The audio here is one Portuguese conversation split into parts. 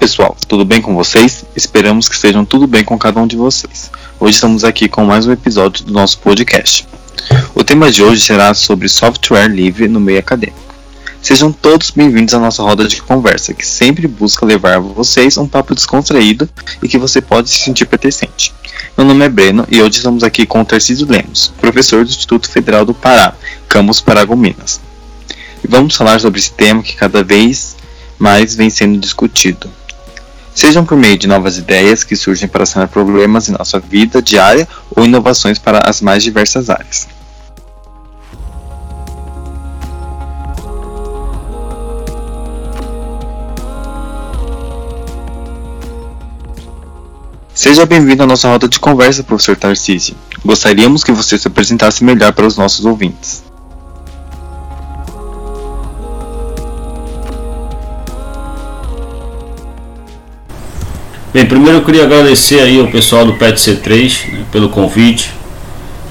Pessoal, tudo bem com vocês? Esperamos que estejam tudo bem com cada um de vocês. Hoje estamos aqui com mais um episódio do nosso podcast. O tema de hoje será sobre software livre no meio acadêmico. Sejam todos bem-vindos à nossa roda de conversa, que sempre busca levar a vocês um papo descontraído e que você pode se sentir pertencente. Meu nome é Breno e hoje estamos aqui com o Tarcísio Lemos, professor do Instituto Federal do Pará, Campus Paragominas. E vamos falar sobre esse tema que cada vez mais vem sendo discutido. Sejam por meio de novas ideias que surgem para sanar problemas em nossa vida diária ou inovações para as mais diversas áreas. Seja bem-vindo à nossa roda de conversa, professor Tarcísio. Gostaríamos que você se apresentasse melhor para os nossos ouvintes. Bem, primeiro eu queria agradecer aí ao pessoal do PET C3 né, pelo convite,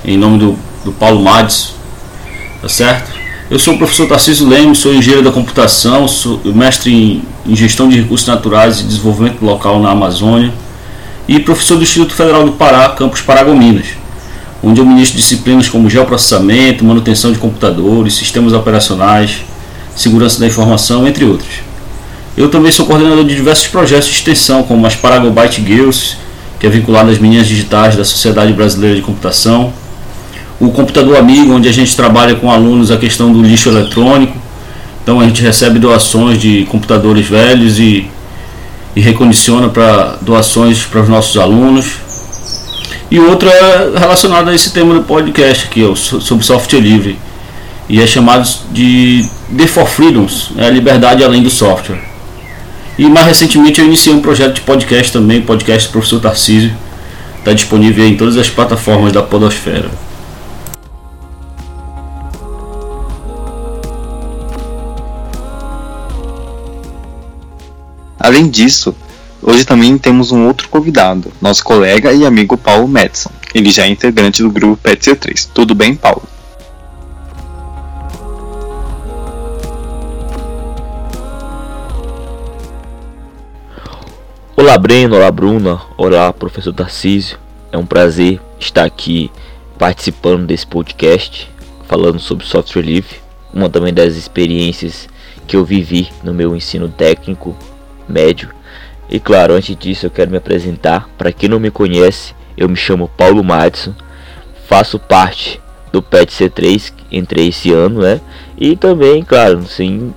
em nome do, do Paulo Mades, tá certo? Eu sou o professor Tarcísio Lemos, sou engenheiro da computação, sou mestre em, em gestão de recursos naturais e desenvolvimento local na Amazônia e professor do Instituto Federal do Pará, campus Paragominas, onde eu ministro disciplinas como geoprocessamento, manutenção de computadores, sistemas operacionais, segurança da informação, entre outros. Eu também sou coordenador de diversos projetos de extensão, como as Paragobyte Girls, que é vinculado às meninas digitais da Sociedade Brasileira de Computação, o Computador Amigo, onde a gente trabalha com alunos a questão do lixo eletrônico. Então a gente recebe doações de computadores velhos e, e recondiciona para doações para os nossos alunos. E outro é relacionado a esse tema do podcast aqui, ó, sobre software livre. E é chamado de The for Freedoms, é a liberdade além do software. E mais recentemente eu iniciei um projeto de podcast também, podcast do professor Tarcísio. Está disponível em todas as plataformas da Podosfera. Além disso, hoje também temos um outro convidado, nosso colega e amigo Paulo Madison. Ele já é integrante do grupo PETC3. Tudo bem, Paulo? Olá Breno, olá Bruna, olá professor Tarcísio. É um prazer estar aqui participando desse podcast, falando sobre software livre, uma também das experiências que eu vivi no meu ensino técnico médio. E claro, antes disso eu quero me apresentar. Para quem não me conhece, eu me chamo Paulo Madison, faço parte do PET C3, entrei esse ano, né? E também, claro, sim,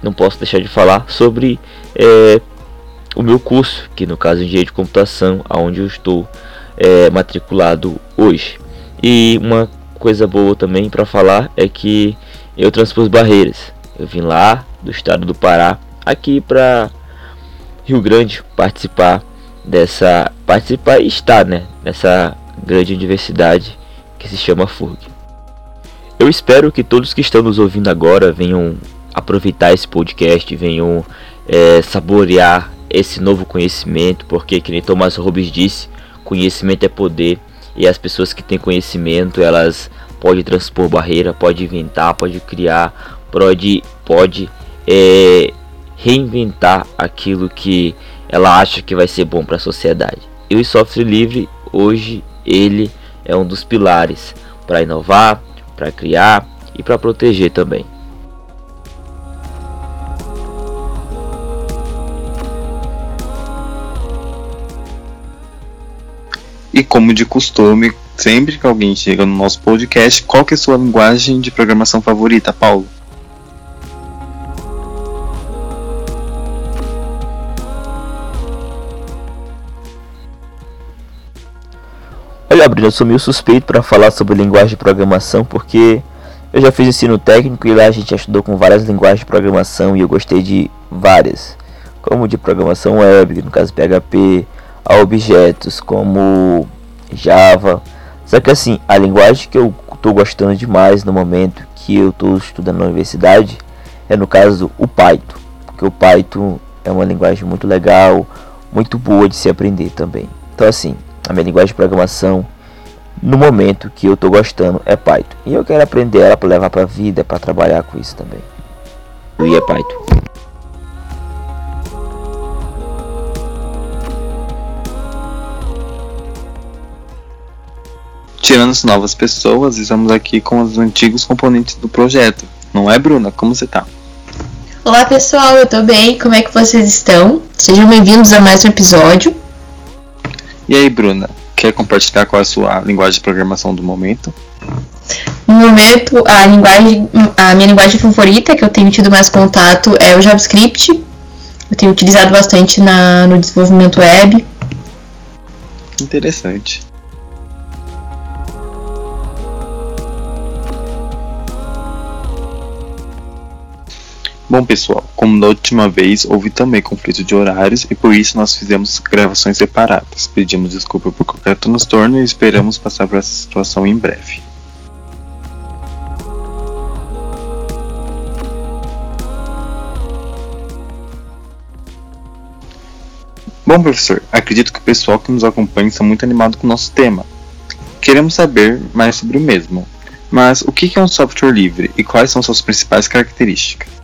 não posso deixar de falar sobre é, o meu curso, que no caso é Engenharia de Computação, aonde eu estou é, matriculado hoje. E uma coisa boa também para falar é que eu transpus barreiras. Eu vim lá do estado do Pará aqui para Rio Grande participar dessa participar e estar, né, nessa grande universidade que se chama FURG. Eu espero que todos que estão nos ouvindo agora venham aproveitar esse podcast, venham é, saborear esse novo conhecimento, porque que nem Thomas Hobbes disse, conhecimento é poder e as pessoas que têm conhecimento, elas podem transpor barreira, pode inventar, pode criar, pode pode é, reinventar aquilo que ela acha que vai ser bom para a sociedade. E o software livre hoje ele é um dos pilares para inovar, para criar e para proteger também. E como de costume, sempre que alguém chega no nosso podcast, qual que é a sua linguagem de programação favorita, Paulo? Olha, Bruno, eu sou meio suspeito para falar sobre linguagem de programação porque eu já fiz ensino técnico e lá a gente estudou com várias linguagens de programação e eu gostei de várias, como de programação web, no caso PHP, a objetos como Java. Só que assim, a linguagem que eu estou gostando demais no momento que eu estou estudando na universidade é no caso o Python, porque o Python é uma linguagem muito legal, muito boa de se aprender também. Então assim, a minha linguagem de programação no momento que eu estou gostando é Python. E eu quero aprender ela para levar para a vida, para trabalhar com isso também. E é Python. Tirando as novas pessoas, estamos aqui com os antigos componentes do projeto. Não é, Bruna? Como você tá? Olá pessoal, eu tô bem, como é que vocês estão? Sejam bem-vindos a mais um episódio. E aí, Bruna, quer compartilhar qual é a sua linguagem de programação do momento? No momento, a linguagem, a minha linguagem favorita, que eu tenho tido mais contato, é o JavaScript. Eu tenho utilizado bastante na, no desenvolvimento web. Interessante. Bom, pessoal, como da última vez, houve também conflito de horários e por isso nós fizemos gravações separadas. Pedimos desculpa por qualquer transtorno e esperamos passar por essa situação em breve. Bom, professor, acredito que o pessoal que nos acompanha está muito animado com o nosso tema. Queremos saber mais sobre o mesmo. Mas o que é um software livre e quais são suas principais características?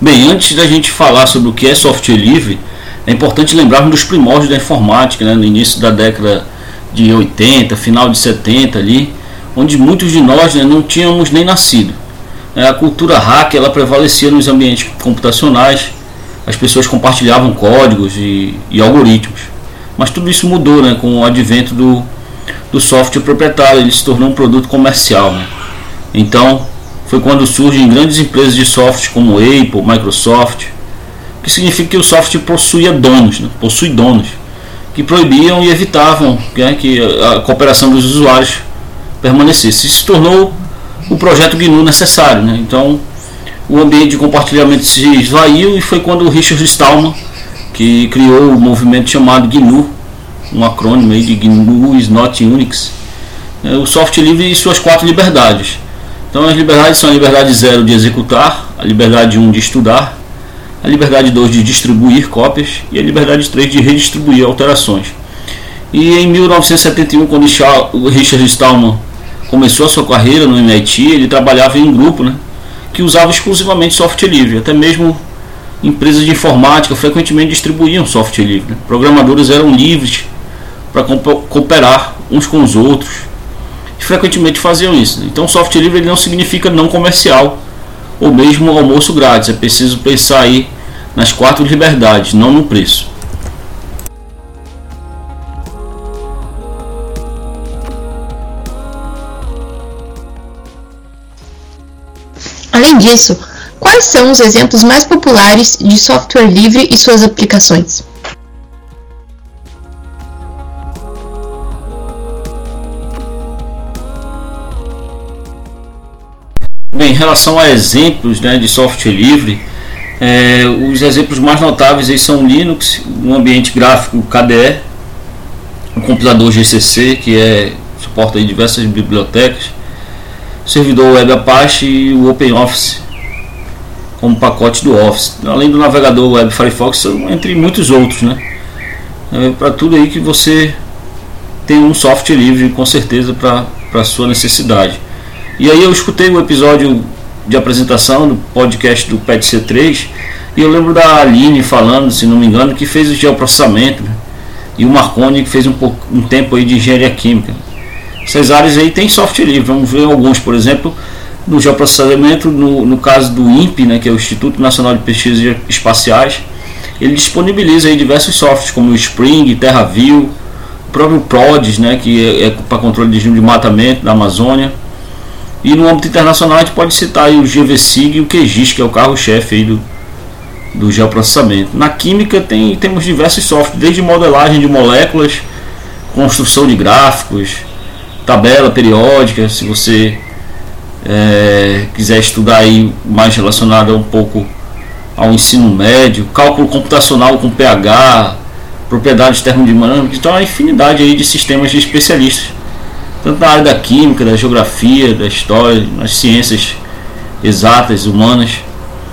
Bem, antes da gente falar sobre o que é software livre, é importante lembrarmos dos primórdios da informática, né, no início da década de 80, final de 70 ali, onde muitos de nós né, não tínhamos nem nascido. É, a cultura hack ela prevalecia nos ambientes computacionais, as pessoas compartilhavam códigos e, e algoritmos. Mas tudo isso mudou né, com o advento do, do software proprietário, ele se tornou um produto comercial. Né? Então, foi quando surgem grandes empresas de software como Apple, Microsoft, que significa que o software possuía donos, né? possui donos, que proibiam e evitavam né, que a cooperação dos usuários permanecesse. Isso se tornou o projeto GNU necessário. Né? Então, o ambiente de compartilhamento se esvaiu e foi quando o Richard Stallman, que criou o movimento chamado GNU, um acrônimo aí de GNU is not Unix, né? o software livre e suas quatro liberdades então as liberdades são a liberdade zero de executar, a liberdade 1 um de estudar, a liberdade 2 de distribuir cópias e a liberdade 3 de redistribuir alterações. E em 1971, quando Richard Stallman começou a sua carreira no MIT, ele trabalhava em um grupo né, que usava exclusivamente software livre, até mesmo empresas de informática frequentemente distribuíam software livre. Né? Programadores eram livres para cooperar uns com os outros frequentemente faziam isso. Então, software livre não significa não comercial ou mesmo almoço grátis. É preciso pensar aí nas quatro liberdades, não no preço. Além disso, quais são os exemplos mais populares de software livre e suas aplicações? Relação a exemplos né, de software livre, é, os exemplos mais notáveis são o Linux, um ambiente gráfico KDE, o computador GCC, que é, suporta diversas bibliotecas, o servidor Web Apache e o OpenOffice como pacote do Office, além do navegador Web Firefox, entre muitos outros, né? É, para tudo aí que você tem um software livre, com certeza, para a sua necessidade. E aí eu escutei o episódio de apresentação do podcast do PET C3 e eu lembro da Aline falando, se não me engano, que fez o geoprocessamento né? e o Marconi que fez um, pouco, um tempo aí de engenharia química. Essas áreas aí tem software livre, vamos ver alguns, por exemplo, no geoprocessamento, no, no caso do INPE, né, que é o Instituto Nacional de Pesquisas Espaciais, ele disponibiliza aí diversos softwares como o Spring, TerraView, o próprio PRODES, né, que é, é para controle de desmatamento da Amazônia, e no âmbito internacional a gente pode citar o GVSIG e o QGIS, que é o carro-chefe do, do geoprocessamento. Na química tem, temos diversos softwares, desde modelagem de moléculas, construção de gráficos, tabela periódica, se você é, quiser estudar aí mais relacionado um pouco ao ensino médio, cálculo computacional com pH, propriedades termodinâmicas, então há infinidade aí de sistemas de especialistas tanto na área da química, da geografia, da história, nas ciências exatas, humanas.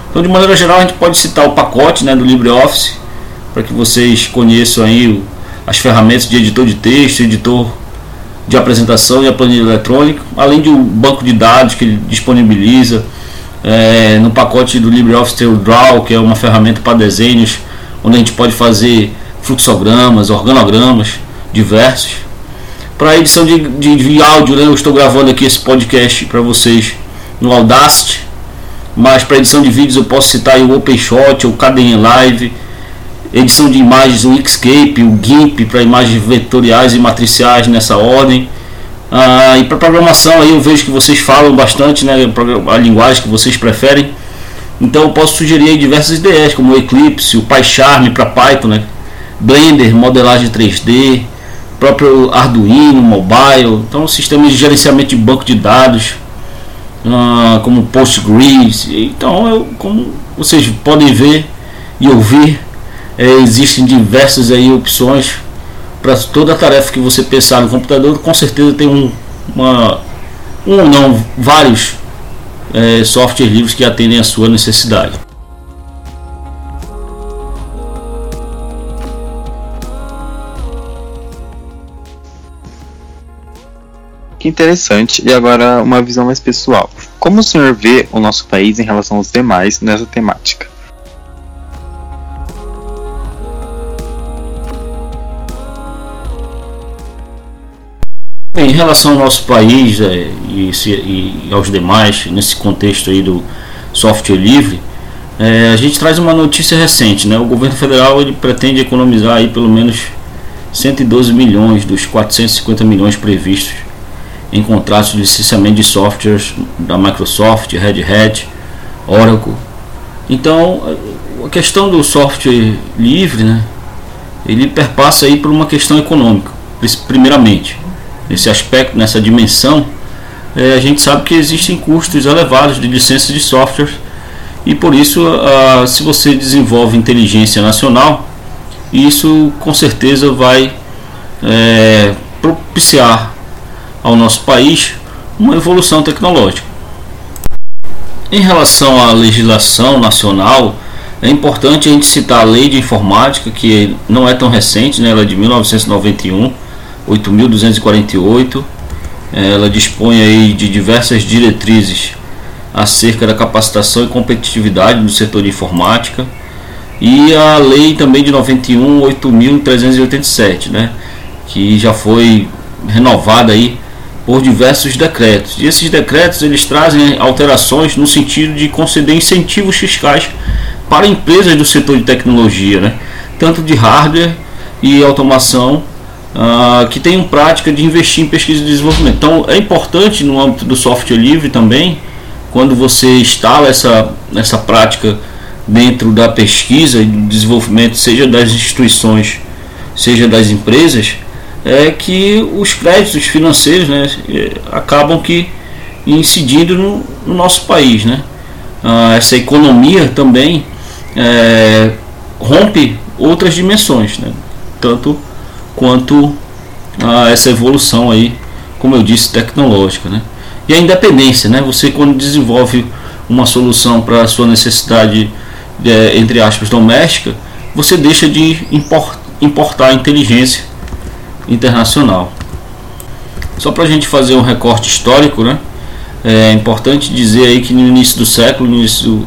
Então, de maneira geral, a gente pode citar o pacote né, do LibreOffice, para que vocês conheçam aí as ferramentas de editor de texto, editor de apresentação e a planilha eletrônica, além do banco de dados que ele disponibiliza. É, no pacote do LibreOffice tem o Draw, que é uma ferramenta para desenhos, onde a gente pode fazer fluxogramas, organogramas diversos. Para edição de, de, de, áudio, né, eu estou gravando aqui esse podcast para vocês no Audacity, mas para edição de vídeos eu posso citar o OpenShot, o KDN Live, edição de imagens, o Xscape, o GIMP para imagens vetoriais e matriciais nessa ordem. Ah, e para programação aí eu vejo que vocês falam bastante, né, a linguagem que vocês preferem. Então eu posso sugerir diversas ideias, como o Eclipse, o PyCharm para Python, né? Blender, modelagem 3D, próprio Arduino, mobile, então sistemas de gerenciamento de banco de dados, uh, como Postgres. Então, eu, como vocês podem ver e ouvir, é, existem diversas aí opções para toda a tarefa que você pensar no computador. Com certeza tem um, uma, um ou não, vários é, software livres que atendem a sua necessidade. Que interessante. E agora uma visão mais pessoal. Como o senhor vê o nosso país em relação aos demais nessa temática? Bem, em relação ao nosso país é, e, se, e, aos demais, nesse contexto aí do software livre, é, a gente traz uma notícia recente, né? O governo federal ele pretende economizar aí pelo menos 112 milhões dos 450 milhões previstos em contratos de licenciamento de softwares da Microsoft, Red Hat, Oracle. Então, a questão do software livre, né? Ele perpassa aí por uma questão econômica, primeiramente nesse aspecto, nessa dimensão, é, a gente sabe que existem custos elevados de licença de software e por isso, se você desenvolve inteligência nacional, isso com certeza vai é, propiciar ao nosso país uma evolução tecnológica. Em relação à legislação nacional, é importante a gente citar a lei de informática, que não é tão recente, né? ela é de 1991 8.248. Ela dispõe aí de diversas diretrizes acerca da capacitação e competitividade do setor de informática e a lei também de 91 8.387, né, que já foi renovada aí por diversos decretos. E esses decretos eles trazem alterações no sentido de conceder incentivos fiscais para empresas do setor de tecnologia, né, tanto de hardware e automação uh, que tenham prática de investir em pesquisa e desenvolvimento. Então é importante no âmbito do software livre também, quando você instala essa, essa prática dentro da pesquisa e do desenvolvimento, seja das instituições, seja das empresas, é que os créditos financeiros né, é, acabam que incidindo no, no nosso país. Né? Ah, essa economia também é, rompe outras dimensões, né? tanto quanto a essa evolução aí, como eu disse, tecnológica, né? E a independência, né? Você quando desenvolve uma solução para a sua necessidade, é, entre aspas, doméstica, você deixa de importar inteligência internacional. Só para a gente fazer um recorte histórico, né? É importante dizer aí que no início do século, no início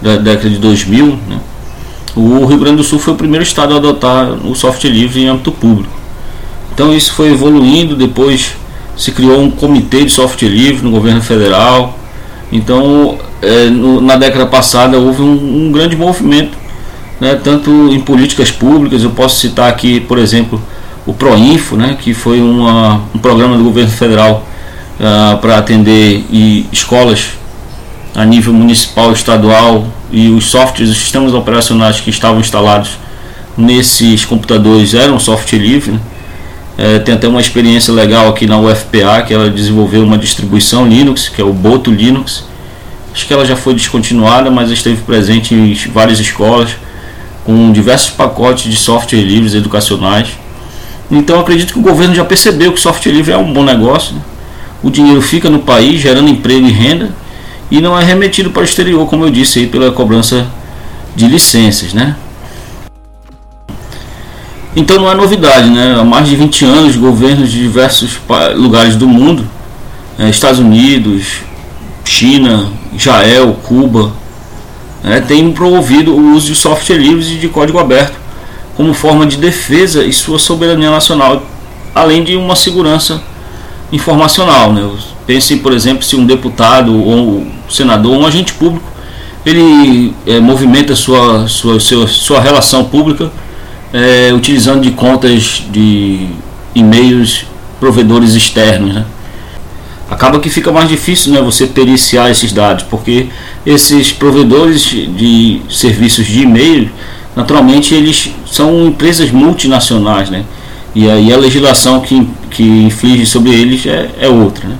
da década de 2000, né? o Rio Grande do Sul foi o primeiro estado a adotar o software livre em âmbito público. Então isso foi evoluindo, depois se criou um comitê de software livre no governo federal. Então é, no, na década passada houve um, um grande movimento, né, tanto em políticas públicas, eu posso citar aqui, por exemplo, o Proinfo, né, que foi uma, um programa do governo federal uh, para atender e escolas a nível municipal, estadual e os softwares, os sistemas operacionais que estavam instalados nesses computadores eram software livre. Né? É, tem até uma experiência legal aqui na UFPA que ela desenvolveu uma distribuição Linux, que é o Boto Linux. Acho que ela já foi descontinuada, mas esteve presente em várias escolas com diversos pacotes de software livres educacionais. Então acredito que o governo já percebeu que software livre é um bom negócio. Né? O dinheiro fica no país, gerando emprego e renda e não é remetido para o exterior, como eu disse aí, pela cobrança de licenças, né? Então não é novidade, né? Há mais de 20 anos, governos de diversos lugares do mundo, né? Estados Unidos, China, Israel, Cuba, né, tem promovido o uso de software livres e de código aberto como forma de defesa e sua soberania nacional, além de uma segurança informacional. Né? Pense, por exemplo, se um deputado ou um senador, um agente público, ele é, movimenta sua, sua, sua, sua relação pública é, utilizando de contas de e-mails provedores externos. Né? Acaba que fica mais difícil né, você periciar esses dados, porque esses provedores de serviços de e-mail, naturalmente, eles são empresas multinacionais, né? E aí a legislação que, que inflige sobre eles é, é outra. Né?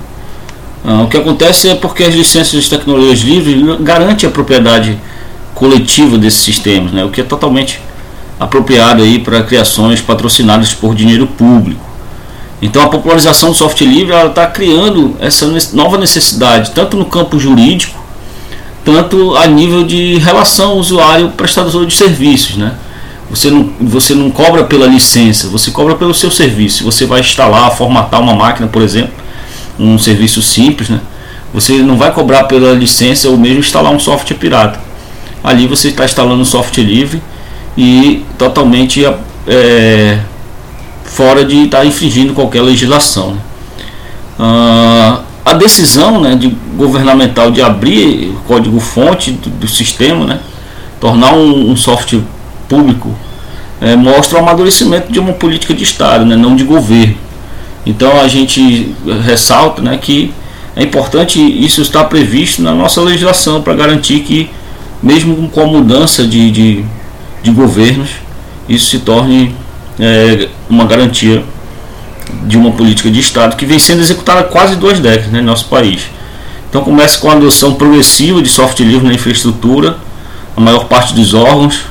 Ah, o que acontece é porque as licenças de tecnologias livres garantem a propriedade coletiva desses sistemas, né? o que é totalmente apropriado aí para criações patrocinadas por dinheiro público. Então a popularização do software livre está criando essa nova necessidade, tanto no campo jurídico, tanto a nível de relação usuário-prestador de serviços. Né? Você, não, você não cobra pela licença, você cobra pelo seu serviço. Você vai instalar, formatar uma máquina, por exemplo, um serviço simples, né? você não vai cobrar pela licença ou mesmo instalar um software pirata. Ali você está instalando um software livre e totalmente é, fora de estar tá infringindo qualquer legislação. Ah, a decisão né, de, governamental de abrir código-fonte do, do, sistema, né, tornar um, um software público, é, mostra o amadurecimento de uma política de Estado, né, não de governo. Então a gente ressalta né, que é importante isso estar previsto na nossa legislação para garantir que, mesmo com a mudança de, de de governos, isso se torne é, uma garantia de uma política de Estado que vem sendo executada há quase duas décadas né, no nosso país. Então começa com a adoção progressiva de software livre na infraestrutura, a maior parte dos órgãos,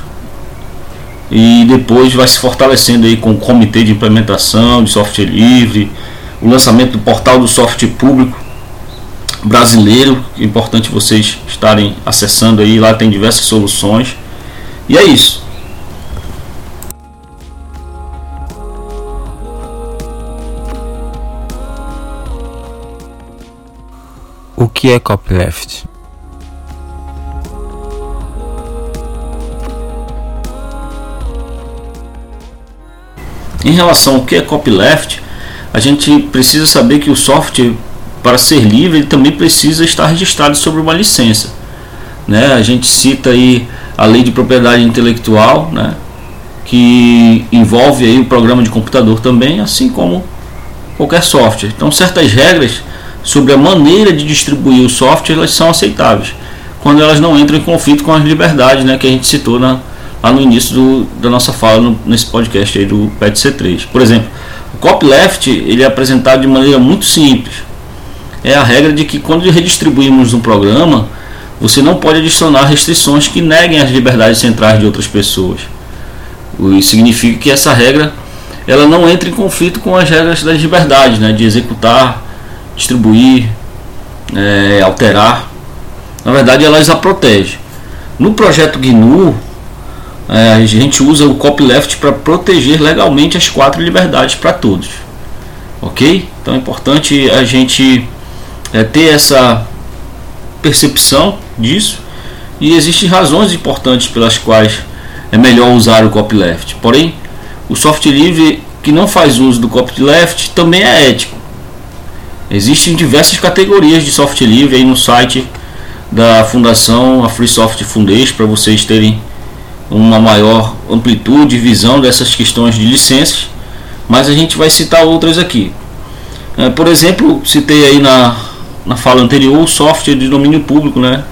e depois vai se fortalecendo aí com o comitê de implementação de software livre, o lançamento do portal do software público brasileiro, é importante vocês estarem acessando aí, lá tem diversas soluções. E é isso. O que é copyleft? Em relação ao que é copyleft, a gente precisa saber que o software, para ser livre, ele também precisa estar registrado sobre uma licença. Né? A gente cita aí a lei de propriedade intelectual, né? que envolve aí o programa de computador também, assim como qualquer software. Então, certas regras sobre a maneira de distribuir o software elas são aceitáveis quando elas não entram em conflito com as liberdades né, que a gente citou na, lá no início do, da nossa fala no, nesse podcast aí do PET C3. Por exemplo, o copyleft ele é apresentado de maneira muito simples. É a regra de que quando redistribuímos um programa, você não pode adicionar restrições que neguem as liberdades centrais de outras pessoas. Isso significa que essa regra ela não entra em conflito com as regras das liberdades, né, de executar distribuir, é, alterar. Na verdade, elas a protegem. No projeto GNU, é, a gente usa o copyleft para proteger legalmente as quatro liberdades para todos. Ok? Então é importante a gente é, ter essa percepção disso. E existem razões importantes pelas quais é melhor usar o copyleft. Porém, o software livre que não faz uso do copyleft também é ético. Existem diversas categorias de software livre aí no site da fundação, a Free Software Foundation, para vocês terem uma maior amplitude e visão dessas questões de licenças, mas a gente vai citar outras aqui. É, por exemplo, citei aí na, na fala anterior o software de domínio público né,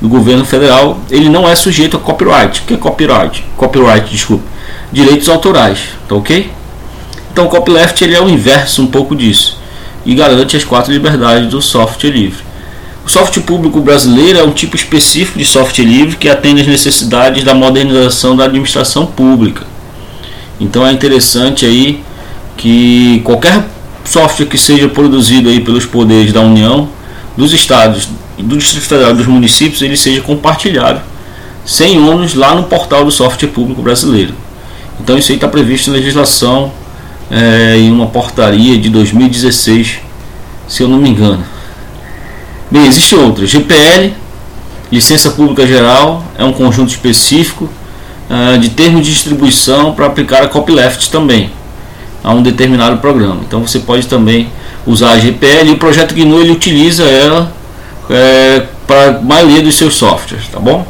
do governo federal, ele não é sujeito a copyright. O que é copyright? Copyright, desculpa. Direitos autorais, tá ok? Então o copyleft ele é o inverso um pouco disso e garante as quatro liberdades do software livre. O software público brasileiro é um tipo específico de software livre que atende às necessidades da modernização da administração pública. Então é interessante aí que qualquer software que seja produzido aí pelos poderes da União, dos estados, do Distrito Federal dos municípios, ele seja compartilhado sem ônus lá no portal do software público brasileiro. Então isso aí está previsto na legislação é, em uma portaria de 2016, se eu não me engano. Bem, existe outra. GPL Licença pública geral é um conjunto específico uh, de termos de distribuição para aplicar a copyleft também a um determinado programa. Então você pode também usar a GPL e o projeto GNU ele utiliza ela é, para a maioria dos seus softwares, tá bom?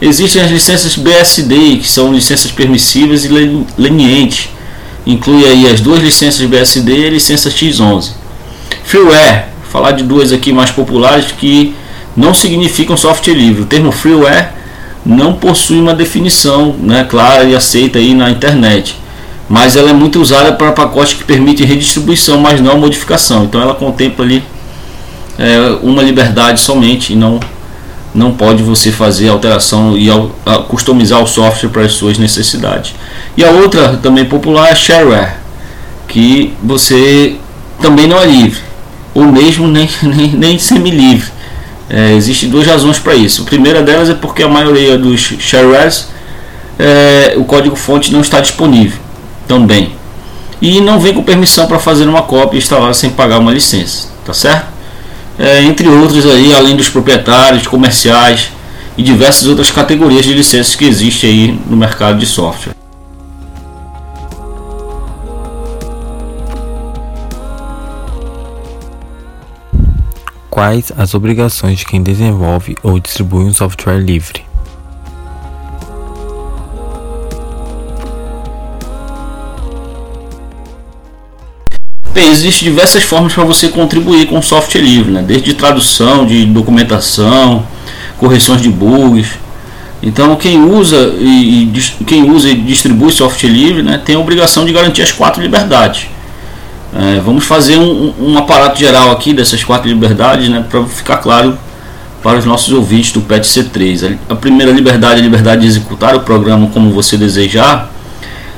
Existem as licenças BSD, que são licenças permissivas e lenientes. Inclui aí as duas licenças BSD e licença X11. Freeware, falar de duas aqui mais populares que não significam software livre. O termo freeware não possui uma definição né, clara e aceita aí na internet, mas ela é muito usada para pacotes que permitem redistribuição, mas não modificação. Então ela contempla ali é, uma liberdade somente e não não pode você fazer alteração e customizar o software para as suas necessidades. E a outra também popular é shareware, que você também não é livre, ou mesmo nem, nem, nem semi-livre. É, Existem duas razões para isso. A primeira delas é porque a maioria dos sharewares é, o código-fonte não está disponível também. E não vem com permissão para fazer uma cópia instalada sem pagar uma licença, tá certo? É, entre outros aí, além dos proprietários, comerciais e diversas outras categorias de licenças que existem aí no mercado de software. Quais as obrigações de quem desenvolve ou distribui um software livre? Bem, existem diversas formas para você contribuir com o software livre, né? desde tradução, de documentação, correções de bugs. Então, quem usa e, quem usa e distribui software livre né, tem a obrigação de garantir as quatro liberdades. É, vamos fazer um, um, aparato geral aqui dessas quatro liberdades né, para ficar claro para os nossos ouvintes do PET C3. A primeira liberdade é a liberdade de executar o programa como você desejar.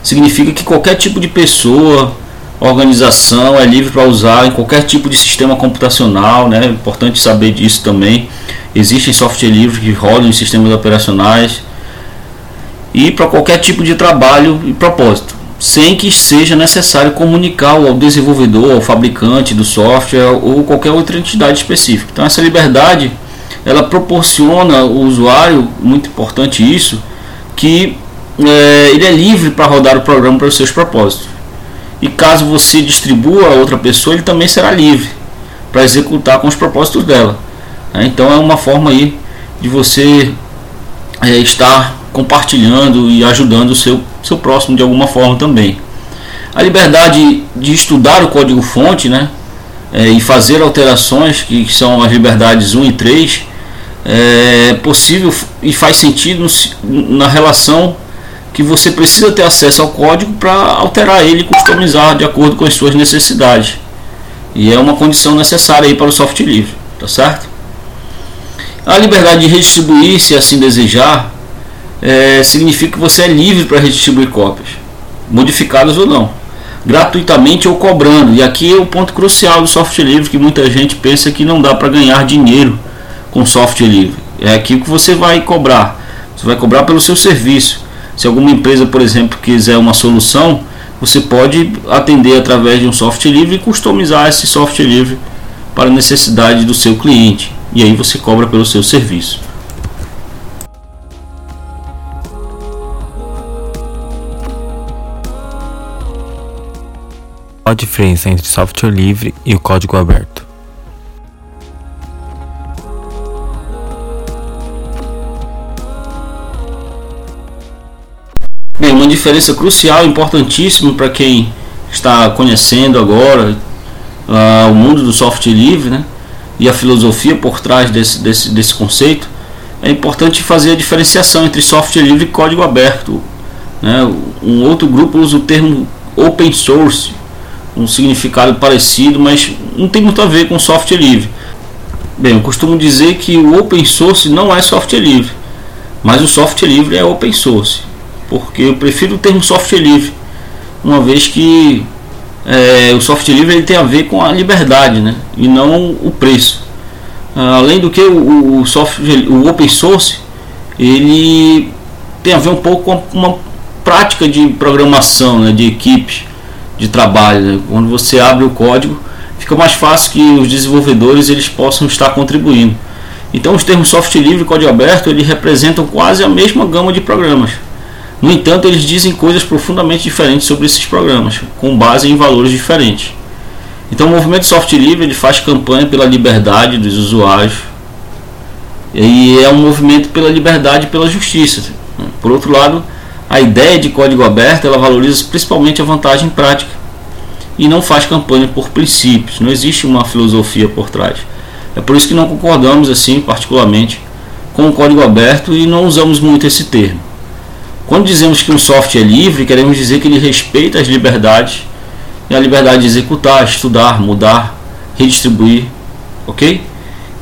Significa que qualquer tipo de pessoa, organização é livre para usar em qualquer tipo de sistema computacional, né? É importante saber disso também. Existem software livre que rodam em sistemas operacionais e para qualquer tipo de trabalho e propósito, sem que seja necessário comunicar ao desenvolvedor, ao fabricante do software ou qualquer outra entidade específica. Então essa liberdade ela proporciona ao usuário, muito importante isso, que é, ele é livre para rodar o programa para os seus propósitos e caso você distribua a outra pessoa, ele também será livre para executar com os propósitos dela. Né? Então é uma forma aí de você é, estar compartilhando e ajudando o seu, seu próximo de alguma forma também. A liberdade de estudar o código fonte né, é, e fazer alterações, que são as liberdades 1 e 3, é possível e faz sentido na relação que você precisa ter acesso ao código para alterar ele e customizar de acordo com as suas necessidades. E é uma condição necessária aí para o software livre, tá certo? A liberdade de redistribuir, se assim desejar, é, significa que você é livre para redistribuir cópias, modificadas ou não, gratuitamente ou cobrando. E aqui é o ponto crucial do software livre que muita gente pensa que não dá para ganhar dinheiro com software livre. É aquilo que você vai cobrar. Você vai cobrar pelo seu serviço. Se alguma empresa, por exemplo, quiser uma solução, você pode atender através de um software livre e customizar esse software livre para a necessidade do seu cliente. E aí você cobra pelo seu serviço. Qual a diferença entre software livre e o código aberto? Diferença crucial, importantíssima para quem está conhecendo agora uh, o mundo do software livre né, e a filosofia por trás desse, desse, desse conceito, é importante fazer a diferenciação entre software livre e código aberto. Né? Um outro grupo usa o termo open source, um significado parecido, mas não tem muito a ver com software livre. Bem, eu costumo dizer que o open source não é software livre, mas o software livre é open source porque eu prefiro o termo software livre, uma vez que é, o software livre ele tem a ver com a liberdade, né? E não o preço. Além do que o, o software, o open source, ele tem a ver um pouco com uma prática de programação, né? De equipe, de trabalho. Né? Quando você abre o código, fica mais fácil que os desenvolvedores eles possam estar contribuindo. Então os termos software livre e código aberto eles representam quase a mesma gama de programas. No entanto, eles dizem coisas profundamente diferentes sobre esses programas, com base em valores diferentes. Então o movimento software livre ele faz campanha pela liberdade dos usuários e é um movimento pela liberdade e pela justiça. Por outro lado, a ideia de código aberto ela valoriza principalmente a vantagem prática e não faz campanha por princípios. Não existe uma filosofia por trás. É por isso que não concordamos assim, particularmente, com o código aberto e não usamos muito esse termo. Quando dizemos que um software é livre, queremos dizer que ele respeita as liberdades e a liberdade de executar, estudar, mudar, redistribuir, ok?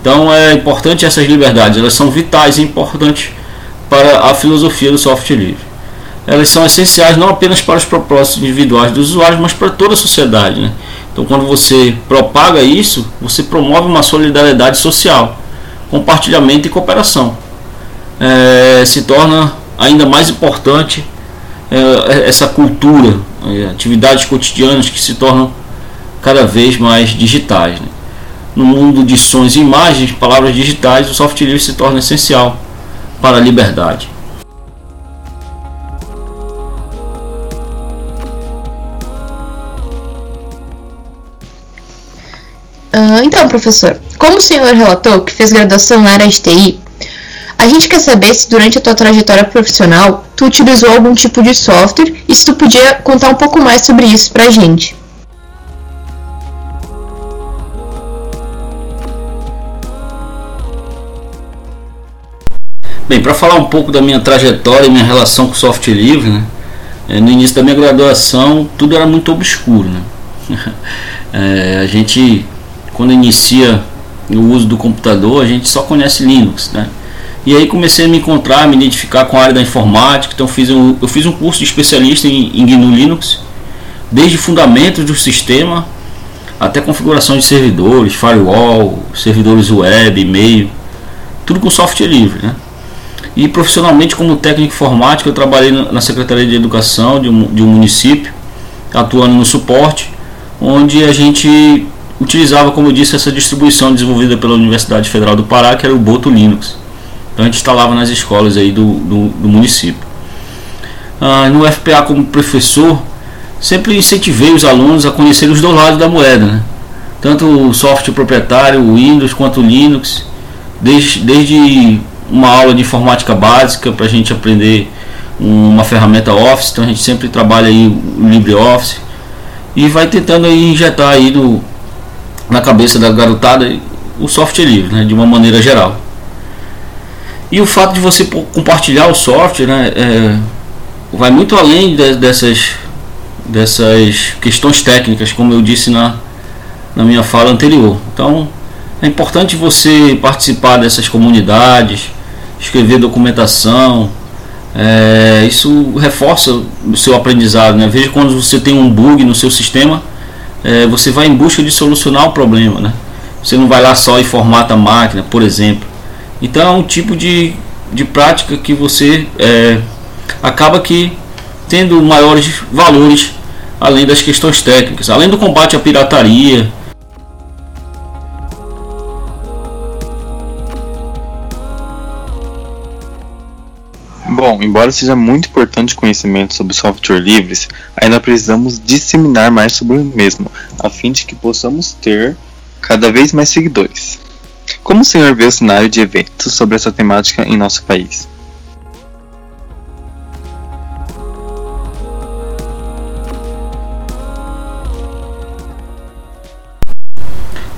Então é importante essas liberdades, elas são vitais e importantes para a filosofia do software livre. Elas são essenciais não apenas para os propósitos individuais dos usuários, mas para toda a sociedade. Né? Então, quando você propaga isso, você promove uma solidariedade social, compartilhamento e cooperação. É, se torna ainda mais importante é, essa cultura, é, atividades cotidianas que se tornam cada vez mais digitais. Né? No mundo de sons e imagens, palavras digitais, o software livre se torna essencial para a liberdade. Uh, então, professor, como o senhor relatou que fez graduação na área de TI, a gente quer saber se durante a tua trajetória profissional tu utilizou algum tipo de software e se tu podia contar um pouco mais sobre isso pra gente. Bem, para falar um pouco da minha trajetória e minha relação com o software livre, né? Eh, no início da minha graduação tudo era muito obscuro. Né? é, a gente quando inicia o uso do computador, a gente só conhece Linux, né? E aí comecei a me encontrar, me identificar com a área da informática. Então fiz um, eu fiz um curso de especialista em, em GNU Linux, desde fundamentos do sistema até configuração de servidores, firewall, servidores web, e-mail, tudo com software livre, né? E profissionalmente como técnico informático eu trabalhei na Secretaria de Educação de um, de um município, atuando no suporte, onde a gente utilizava, como eu disse, essa distribuição desenvolvida pela Universidade Federal do Pará, que era o Boto Linux. Então a gente instalava nas escolas aí do, do, do município. Ah, no FPA como professor, sempre incentivei os alunos a conhecer os dois lados da moeda, né? tanto o software proprietário, o Windows, quanto o Linux, desde, desde uma aula de informática básica para a gente aprender uma ferramenta Office, então a gente sempre trabalha aí o LibreOffice e vai tentando aí injetar aí no, na cabeça da garotada o software livre, né, de uma maneira geral. E o fato de você compartilhar o software né, é, vai muito além de, dessas, dessas questões técnicas, como eu disse na, na minha fala anterior. Então é importante você participar dessas comunidades, escrever documentação. É, isso reforça o seu aprendizado. Né? Veja quando você tem um bug no seu sistema é, você vai em busca de solucionar o problema, né? Você não vai lá só e formata a máquina, por exemplo. Então é um tipo de, de prática que você é, acaba que tendo maiores valores além das questões técnicas, além do combate à pirataria, Bom, embora seja muito importante o conhecimento sobre software livres, ainda precisamos disseminar mais sobre o mesmo, a fim de que possamos ter cada vez mais seguidores. Como o senhor vê o cenário de eventos sobre essa temática em nosso país?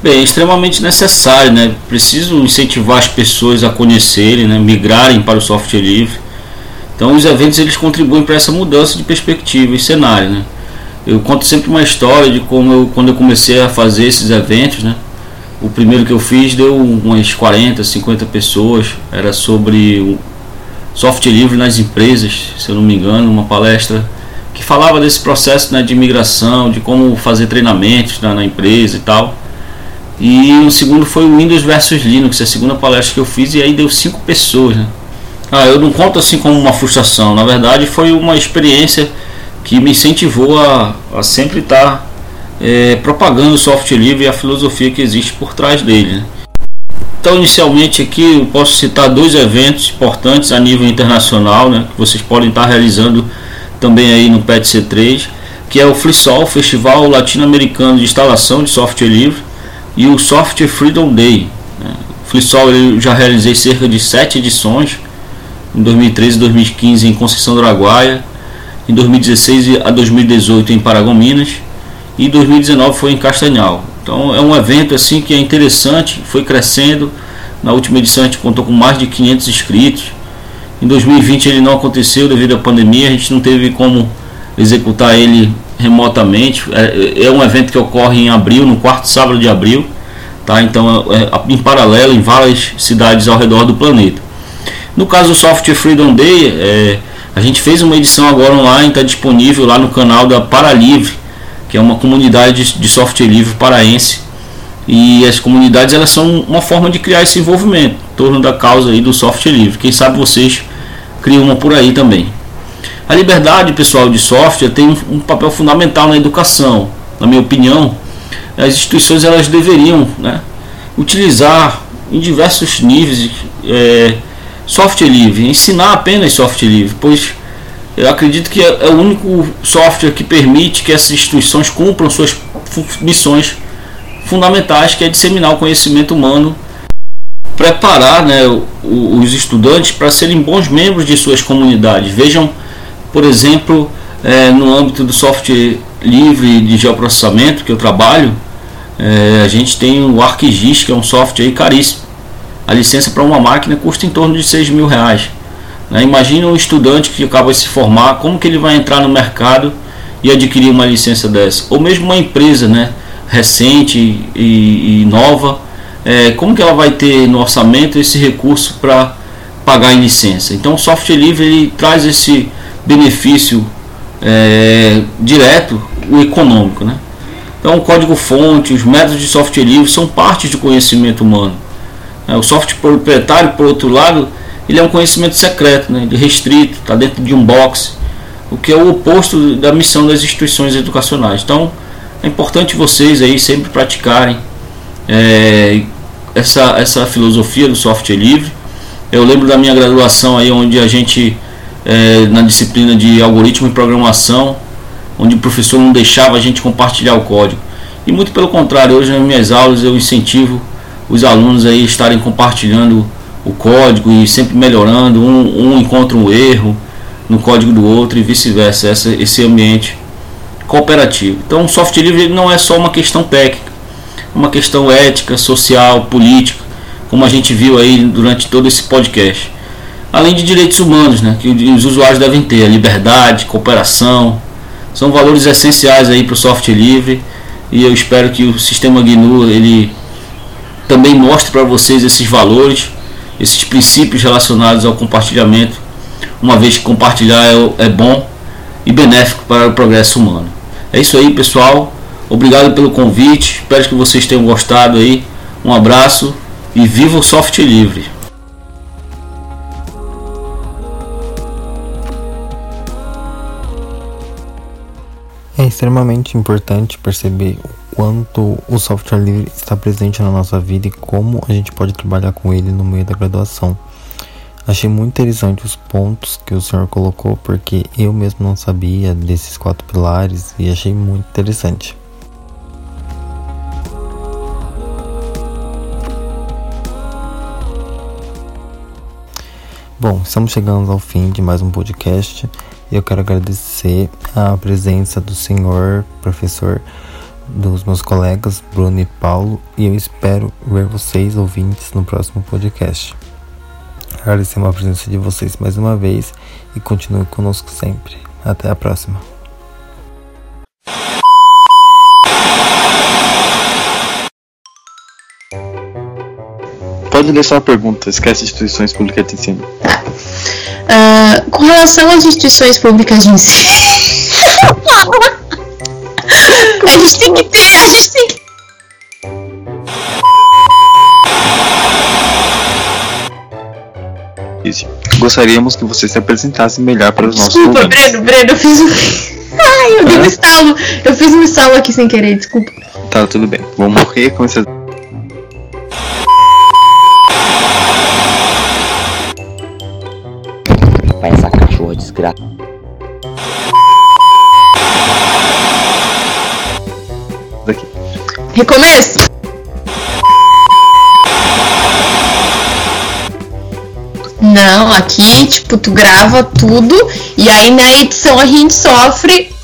Bem, é extremamente necessário, né? Preciso incentivar as pessoas a conhecerem, né? migrarem para o software livre então os eventos eles contribuem para essa mudança de perspectiva e cenário, né? Eu conto sempre uma história de como eu, quando eu comecei a fazer esses eventos, né? O primeiro que eu fiz deu umas 40, 50 pessoas, era sobre o software livre nas empresas, se eu não me engano, uma palestra que falava desse processo né, de imigração, de como fazer treinamentos na, na empresa e tal. E o segundo foi o Windows versus Linux, a segunda palestra que eu fiz, e aí deu cinco pessoas, né? Ah, eu não conto assim como uma frustração. Na verdade, foi uma experiência que me incentivou a, a sempre estar é, propagando o software livre e a filosofia que existe por trás dele. Né? Então, inicialmente aqui eu posso citar dois eventos importantes a nível internacional, né, que vocês podem estar realizando também aí no PET-C3, que é o FreeSol, Festival Latino-Americano de Instalação de Software Livre, e o Software Freedom Day. Né. O FreeSol eu já realizei cerca de sete edições, em 2013 e 2015 em Conceição do Araguaia, em 2016 a 2018 em Paragominas e 2019 foi em Castanhal. Então é um evento assim que é interessante, foi crescendo. Na última edição a gente contou com mais de 500 inscritos. Em 2020 ele não aconteceu devido à pandemia, a gente não teve como executar ele remotamente. É, é um evento que ocorre em abril, no quarto sábado de abril, tá? Então é, é em paralelo em várias cidades ao redor do planeta. No caso do Software Freedom Day, é, a gente fez uma edição agora online, está disponível lá no canal da Paralivre, que é uma comunidade de software livre paraense. E as comunidades elas são uma forma de criar esse envolvimento em torno da causa aí do software livre. Quem sabe vocês criam uma por aí também. A liberdade pessoal de software tem um, papel fundamental na educação. Na minha opinião, as instituições elas deveriam né, utilizar em diversos níveis é, software livre, ensinar apenas software livre, pois eu acredito que é, é o único software que permite que essas instituições cumpram suas missões fundamentais, que é disseminar o conhecimento humano, preparar né, os estudantes para serem bons membros de suas comunidades. Vejam, por exemplo, é, no âmbito do software livre de geoprocessamento que eu trabalho, é, a gente tem o ArcGIS, que é um software caríssimo. A licença para uma máquina custa em torno de 6 mil reais. Né? Imagina um estudante que acaba de se formar, como que ele vai entrar no mercado e adquirir uma licença dessa? Ou mesmo uma empresa né, recente e, e nova, é, como que ela vai ter no orçamento esse recurso para pagar em licença? Então o software livre ele traz esse benefício é, direto, o econômico. Né? Então o código-fonte, os métodos de software livre são parte do conhecimento humano. É, o software proprietário, por outro lado, ele é um conhecimento secreto, né, restrito, está dentro de um box, o que é o oposto da missão das instituições educacionais. Então, é importante vocês aí sempre praticarem é, essa, essa filosofia do software livre. Eu lembro da minha graduação aí, onde a gente, é, na disciplina de algoritmo e programação, onde o professor não deixava a gente compartilhar o código. E muito pelo contrário, hoje nas minhas aulas eu incentivo os alunos aí estarem compartilhando o código e sempre melhorando, um, um encontra um erro no código do outro e vice-versa, esse ambiente cooperativo. Então, o software livre não é só uma questão técnica, é uma questão ética, social, política, como a gente viu aí durante todo esse podcast. Além de direitos humanos, né, que os usuários devem ter, a liberdade, cooperação, são valores essenciais aí para o software livre e eu espero que o sistema GNU ele também mostre para vocês esses valores esses princípios relacionados ao compartilhamento, uma vez que compartilhar é, é bom e benéfico para o progresso humano. É isso aí, pessoal. Obrigado pelo convite. Espero que vocês tenham gostado aí. Um abraço e viva o software livre. É extremamente importante perceber quanto o software livre está presente na nossa vida e como a gente pode trabalhar com ele no meio da graduação. Achei muito interessante os pontos que o senhor colocou, porque eu mesmo não sabia desses quatro pilares e achei muito interessante. Bom, estamos chegando ao fim de mais um podcast. Eu quero agradecer a presença do senhor professor, dos meus colegas Bruno e Paulo, e eu espero ver vocês ouvintes no próximo podcast. Agradecer a presença de vocês mais uma vez e continue conosco sempre. Até a próxima. Pode ler sua pergunta, esquece instituições públicas de ensino. Tá. Uh, com relação às instituições públicas de ensino. a gente tem que ter, a gente tem que... Gostaríamos que você se apresentasse melhor para os nossos Desculpa, ouvintes. Breno, Breno, eu fiz um... Ai, eu dei um estalo. Eu fiz um estalo aqui sem querer, desculpa. Tá, tudo bem. Vou morrer com esse. Vai essa cachorra desgraçada. Recomeço! Não, aqui, tipo, tu grava tudo e aí na edição a gente sofre